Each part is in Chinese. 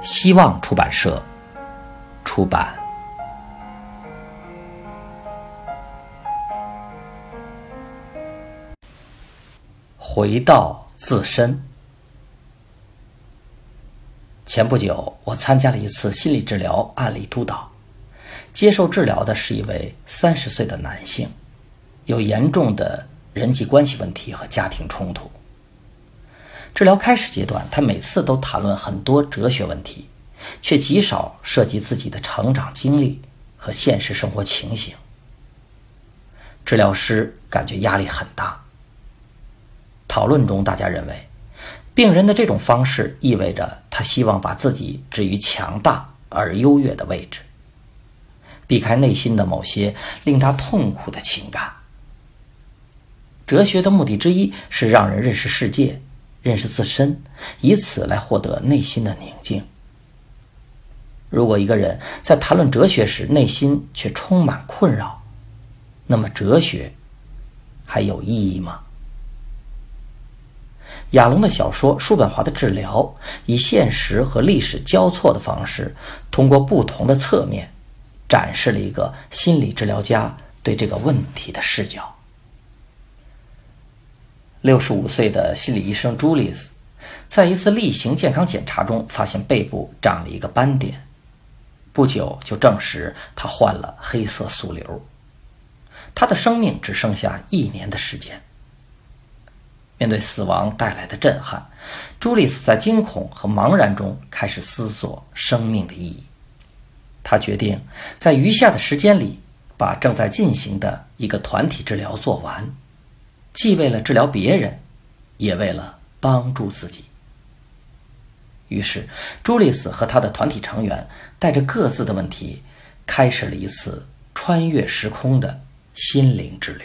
希望出版社出版。回到自身。前不久，我参加了一次心理治疗案例督导。接受治疗的是一位三十岁的男性，有严重的人际关系问题和家庭冲突。治疗开始阶段，他每次都谈论很多哲学问题，却极少涉及自己的成长经历和现实生活情形。治疗师感觉压力很大。讨论中，大家认为，病人的这种方式意味着他希望把自己置于强大而优越的位置，避开内心的某些令他痛苦的情感。哲学的目的之一是让人认识世界。认识自身，以此来获得内心的宁静。如果一个人在谈论哲学时内心却充满困扰，那么哲学还有意义吗？亚龙的小说《叔本华的治疗》以现实和历史交错的方式，通过不同的侧面，展示了一个心理治疗家对这个问题的视角。六十五岁的心理医生朱丽斯，在一次例行健康检查中发现背部长了一个斑点，不久就证实他患了黑色素瘤。他的生命只剩下一年的时间。面对死亡带来的震撼，朱丽斯在惊恐和茫然中开始思索生命的意义。他决定在余下的时间里，把正在进行的一个团体治疗做完。既为了治疗别人，也为了帮助自己。于是，朱丽斯和他的团体成员带着各自的问题，开始了一次穿越时空的心灵之旅。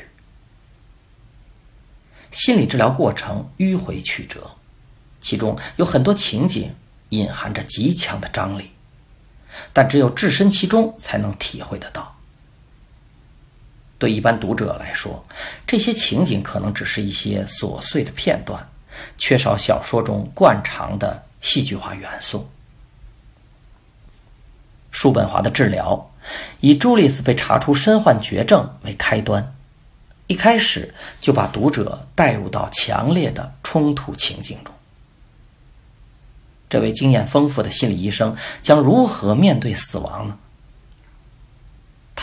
心理治疗过程迂回曲折，其中有很多情景隐含着极强的张力，但只有置身其中才能体会得到。对一般读者来说，这些情景可能只是一些琐碎的片段，缺少小说中惯常的戏剧化元素。叔本华的治疗以朱丽斯被查出身患绝症为开端，一开始就把读者带入到强烈的冲突情境中。这位经验丰富的心理医生将如何面对死亡呢？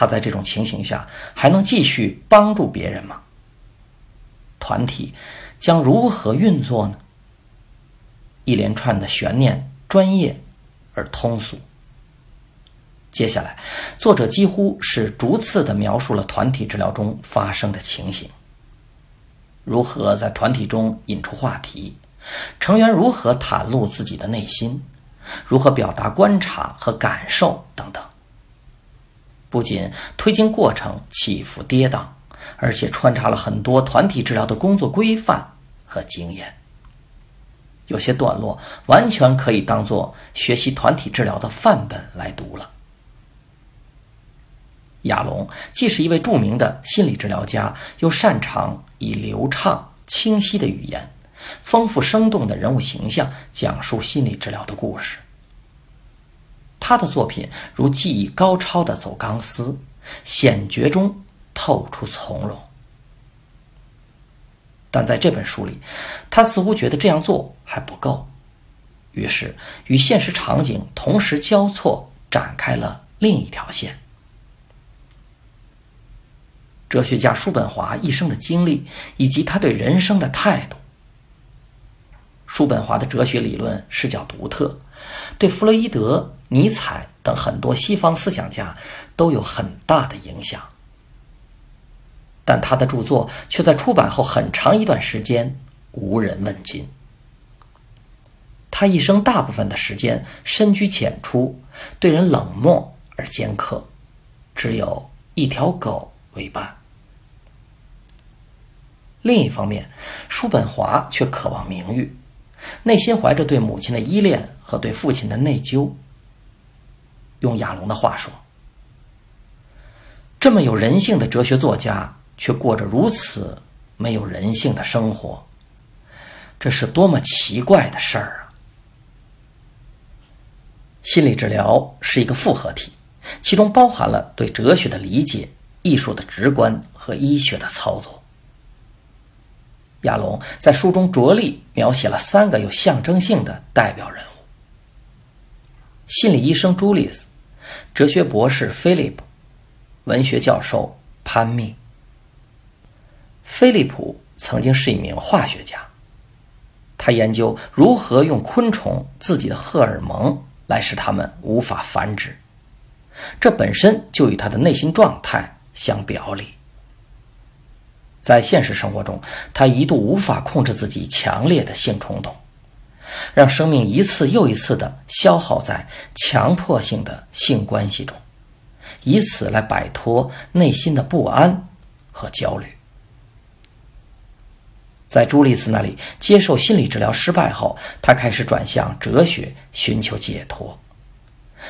他在这种情形下还能继续帮助别人吗？团体将如何运作呢？一连串的悬念，专业而通俗。接下来，作者几乎是逐次的描述了团体治疗中发生的情形：如何在团体中引出话题，成员如何袒露自己的内心，如何表达观察和感受等等。不仅推进过程起伏跌宕，而且穿插了很多团体治疗的工作规范和经验。有些段落完全可以当做学习团体治疗的范本来读了。亚龙既是一位著名的心理治疗家，又擅长以流畅清晰的语言、丰富生动的人物形象讲述心理治疗的故事。他的作品如技艺高超的走钢丝，险绝中透出从容。但在这本书里，他似乎觉得这样做还不够，于是与现实场景同时交错，展开了另一条线。哲学家叔本华一生的经历以及他对人生的态度。叔本华的哲学理论视角独特，对弗洛伊德。尼采等很多西方思想家都有很大的影响，但他的著作却在出版后很长一段时间无人问津。他一生大部分的时间深居简出，对人冷漠而尖刻，只有一条狗为伴。另一方面，叔本华却渴望名誉，内心怀着对母亲的依恋和对父亲的内疚。用亚龙的话说，这么有人性的哲学作家，却过着如此没有人性的生活，这是多么奇怪的事儿啊！心理治疗是一个复合体，其中包含了对哲学的理解、艺术的直观和医学的操作。亚龙在书中着力描写了三个有象征性的代表人物：心理医生朱利斯。哲学博士菲利普，文学教授潘密。菲利普曾经是一名化学家，他研究如何用昆虫自己的荷尔蒙来使它们无法繁殖，这本身就与他的内心状态相表里。在现实生活中，他一度无法控制自己强烈的性冲动。让生命一次又一次的消耗在强迫性的性关系中，以此来摆脱内心的不安和焦虑。在朱丽斯那里接受心理治疗失败后，他开始转向哲学寻求解脱，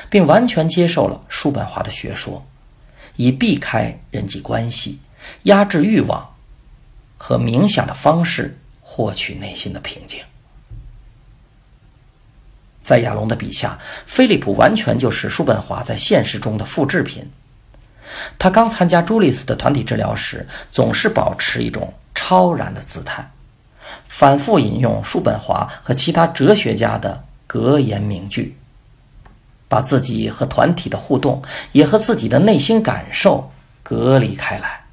并完全接受了叔本华的学说，以避开人际关系、压制欲望和冥想的方式获取内心的平静。在亚龙的笔下，菲利普完全就是叔本华在现实中的复制品。他刚参加朱利斯的团体治疗时，总是保持一种超然的姿态，反复引用叔本华和其他哲学家的格言名句，把自己和团体的互动，也和自己的内心感受隔离开来。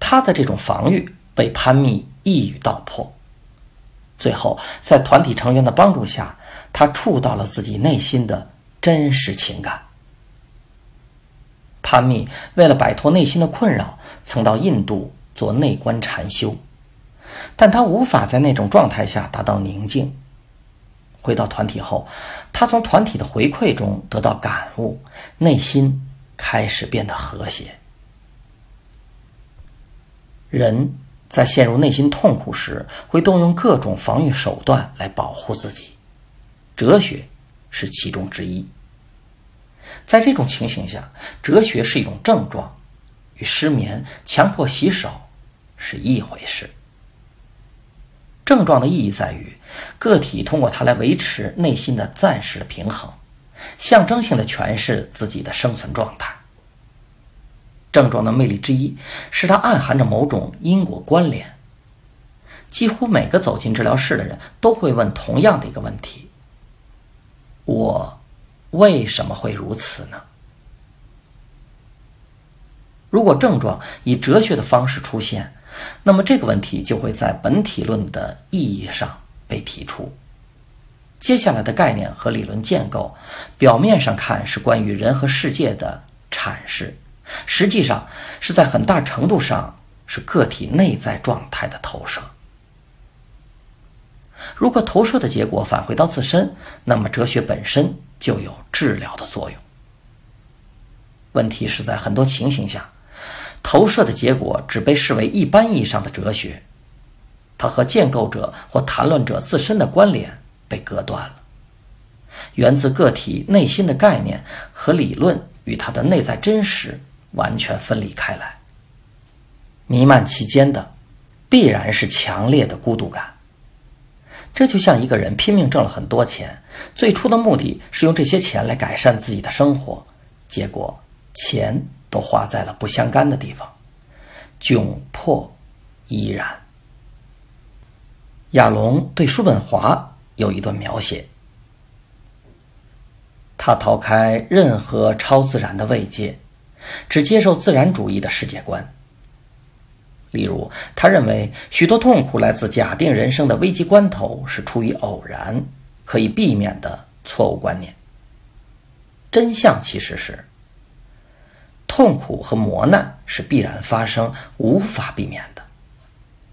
他的这种防御被潘密一语道破。最后，在团体成员的帮助下，他触到了自己内心的真实情感。潘密为了摆脱内心的困扰，曾到印度做内观禅修，但他无法在那种状态下达到宁静。回到团体后，他从团体的回馈中得到感悟，内心开始变得和谐。人。在陷入内心痛苦时，会动用各种防御手段来保护自己，哲学是其中之一。在这种情形下，哲学是一种症状，与失眠、强迫洗手是一回事。症状的意义在于，个体通过它来维持内心的暂时的平衡，象征性的诠释自己的生存状态。症状的魅力之一是它暗含着某种因果关联。几乎每个走进治疗室的人都会问同样的一个问题：“我为什么会如此呢？”如果症状以哲学的方式出现，那么这个问题就会在本体论的意义上被提出。接下来的概念和理论建构，表面上看是关于人和世界的阐释。实际上是在很大程度上是个体内在状态的投射。如果投射的结果返回到自身，那么哲学本身就有治疗的作用。问题是在很多情形下，投射的结果只被视为一般意义上的哲学，它和建构者或谈论者自身的关联被割断了，源自个体内心的概念和理论与它的内在真实。完全分离开来，弥漫其间的必然是强烈的孤独感。这就像一个人拼命挣了很多钱，最初的目的是用这些钱来改善自己的生活，结果钱都花在了不相干的地方，窘迫依然。亚龙对叔本华有一段描写，他逃开任何超自然的慰藉。只接受自然主义的世界观。例如，他认为许多痛苦来自假定人生的危机关头是出于偶然、可以避免的错误观念。真相其实是，痛苦和磨难是必然发生、无法避免的，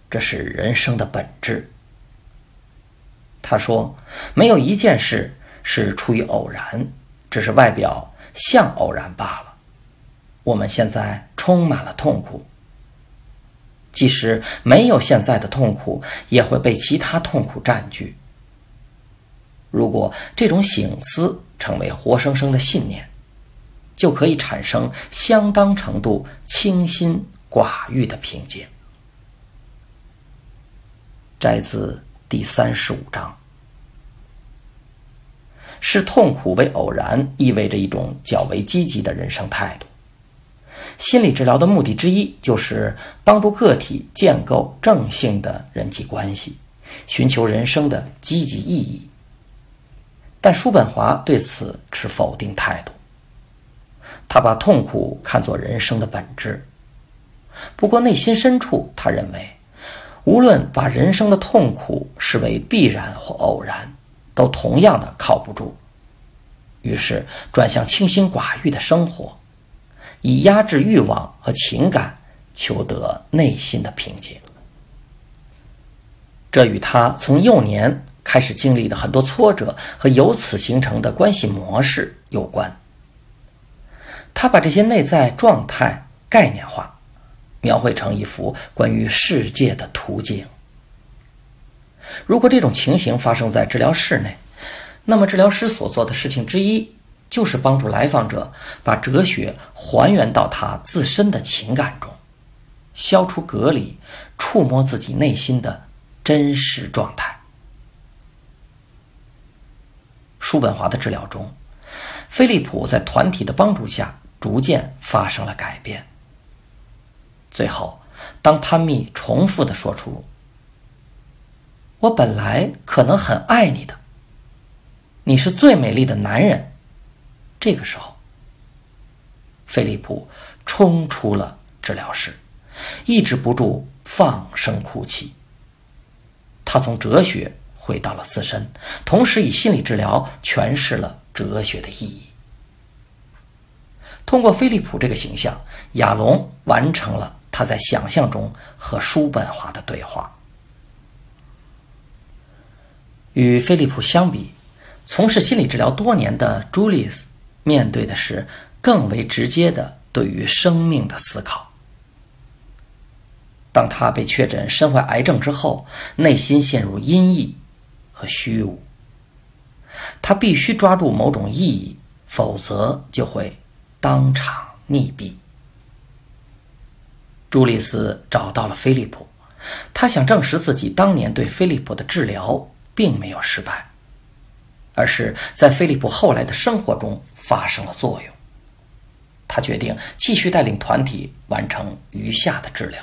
这是人生的本质。他说：“没有一件事是出于偶然，只是外表像偶然罢了。我们现在充满了痛苦，即使没有现在的痛苦，也会被其他痛苦占据。如果这种醒思成为活生生的信念，就可以产生相当程度清心寡欲的平静。”摘自第三十五章。视痛苦为偶然，意味着一种较为积极的人生态度。心理治疗的目的之一，就是帮助个体建构正性的人际关系，寻求人生的积极意义。但叔本华对此持否定态度。他把痛苦看作人生的本质。不过内心深处，他认为。无论把人生的痛苦视为必然或偶然，都同样的靠不住。于是转向清心寡欲的生活，以压制欲望和情感，求得内心的平静。这与他从幼年开始经历的很多挫折和由此形成的关系模式有关。他把这些内在状态概念化。描绘成一幅关于世界的图景。如果这种情形发生在治疗室内，那么治疗师所做的事情之一，就是帮助来访者把哲学还原到他自身的情感中，消除隔离，触摸自己内心的真实状态。叔本华的治疗中，菲利普在团体的帮助下，逐渐发生了改变。最后，当潘蜜重复的说出“我本来可能很爱你的，你是最美丽的男人”，这个时候，菲利普冲出了治疗室，抑制不住放声哭泣。他从哲学回到了自身，同时以心理治疗诠释了哲学的意义。通过菲利普这个形象，亚龙完成了。他在想象中和叔本华的对话。与菲利普相比，从事心理治疗多年的朱利斯面对的是更为直接的对于生命的思考。当他被确诊身患癌症之后，内心陷入阴翳和虚无。他必须抓住某种意义，否则就会当场溺毙。朱利斯找到了菲利普，他想证实自己当年对菲利普的治疗并没有失败，而是在菲利普后来的生活中发生了作用。他决定继续带领团体完成余下的治疗。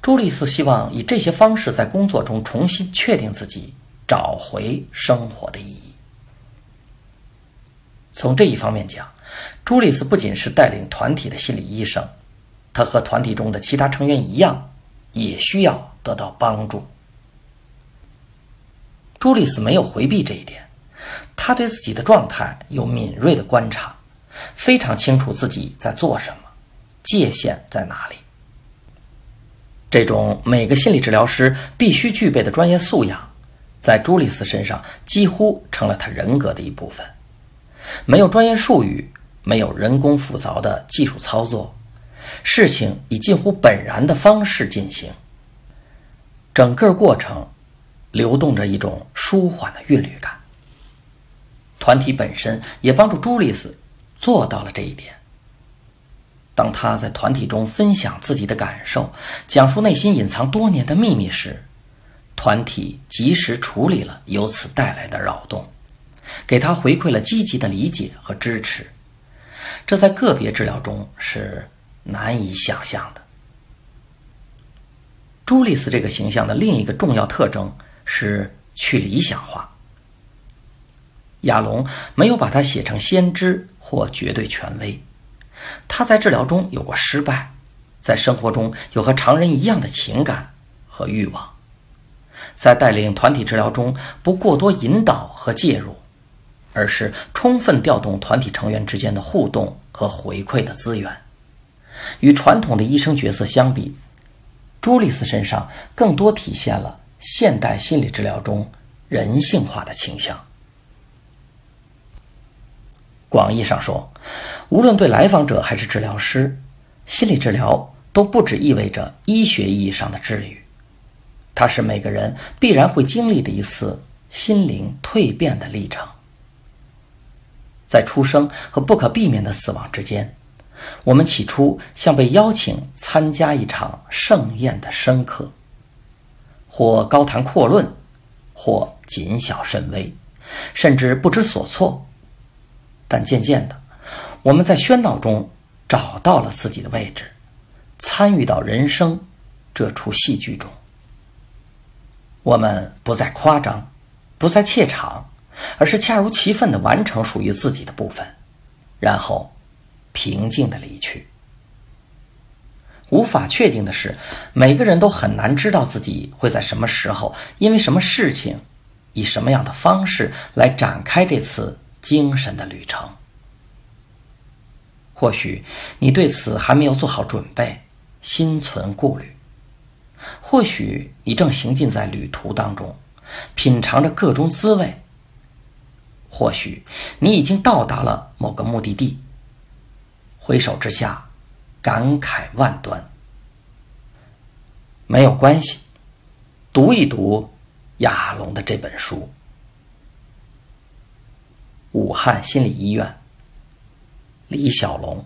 朱利斯希望以这些方式在工作中重新确定自己，找回生活的意义。从这一方面讲，朱利斯不仅是带领团体的心理医生。他和团体中的其他成员一样，也需要得到帮助。朱利斯没有回避这一点，他对自己的状态有敏锐的观察，非常清楚自己在做什么，界限在哪里。这种每个心理治疗师必须具备的专业素养，在朱利斯身上几乎成了他人格的一部分。没有专业术语，没有人工复杂的技术操作。事情以近乎本然的方式进行，整个过程流动着一种舒缓的韵律感。团体本身也帮助朱丽斯做到了这一点。当他在团体中分享自己的感受，讲述内心隐藏多年的秘密时，团体及时处理了由此带来的扰动，给他回馈了积极的理解和支持。这在个别治疗中是。难以想象的。朱丽斯这个形象的另一个重要特征是去理想化。亚龙没有把他写成先知或绝对权威，他在治疗中有过失败，在生活中有和常人一样的情感和欲望，在带领团体治疗中不过多引导和介入，而是充分调动团体成员之间的互动和回馈的资源。与传统的医生角色相比，朱丽斯身上更多体现了现代心理治疗中人性化的倾向。广义上说，无论对来访者还是治疗师，心理治疗都不只意味着医学意义上的治愈，它是每个人必然会经历的一次心灵蜕变的历程。在出生和不可避免的死亡之间，我们起初像被邀请参加一场盛宴的生客，或高谈阔论，或谨小慎微，甚至不知所措。但渐渐的，我们在喧闹中找到了自己的位置，参与到人生这出戏剧中。我们不再夸张，不再怯场，而是恰如其分的完成属于自己的部分，然后平静的离去。无法确定的是，每个人都很难知道自己会在什么时候，因为什么事情，以什么样的方式来展开这次。精神的旅程，或许你对此还没有做好准备，心存顾虑；或许你正行进在旅途当中，品尝着各种滋味；或许你已经到达了某个目的地，回首之下，感慨万端。没有关系，读一读亚龙的这本书。武汉心理医院，李小龙。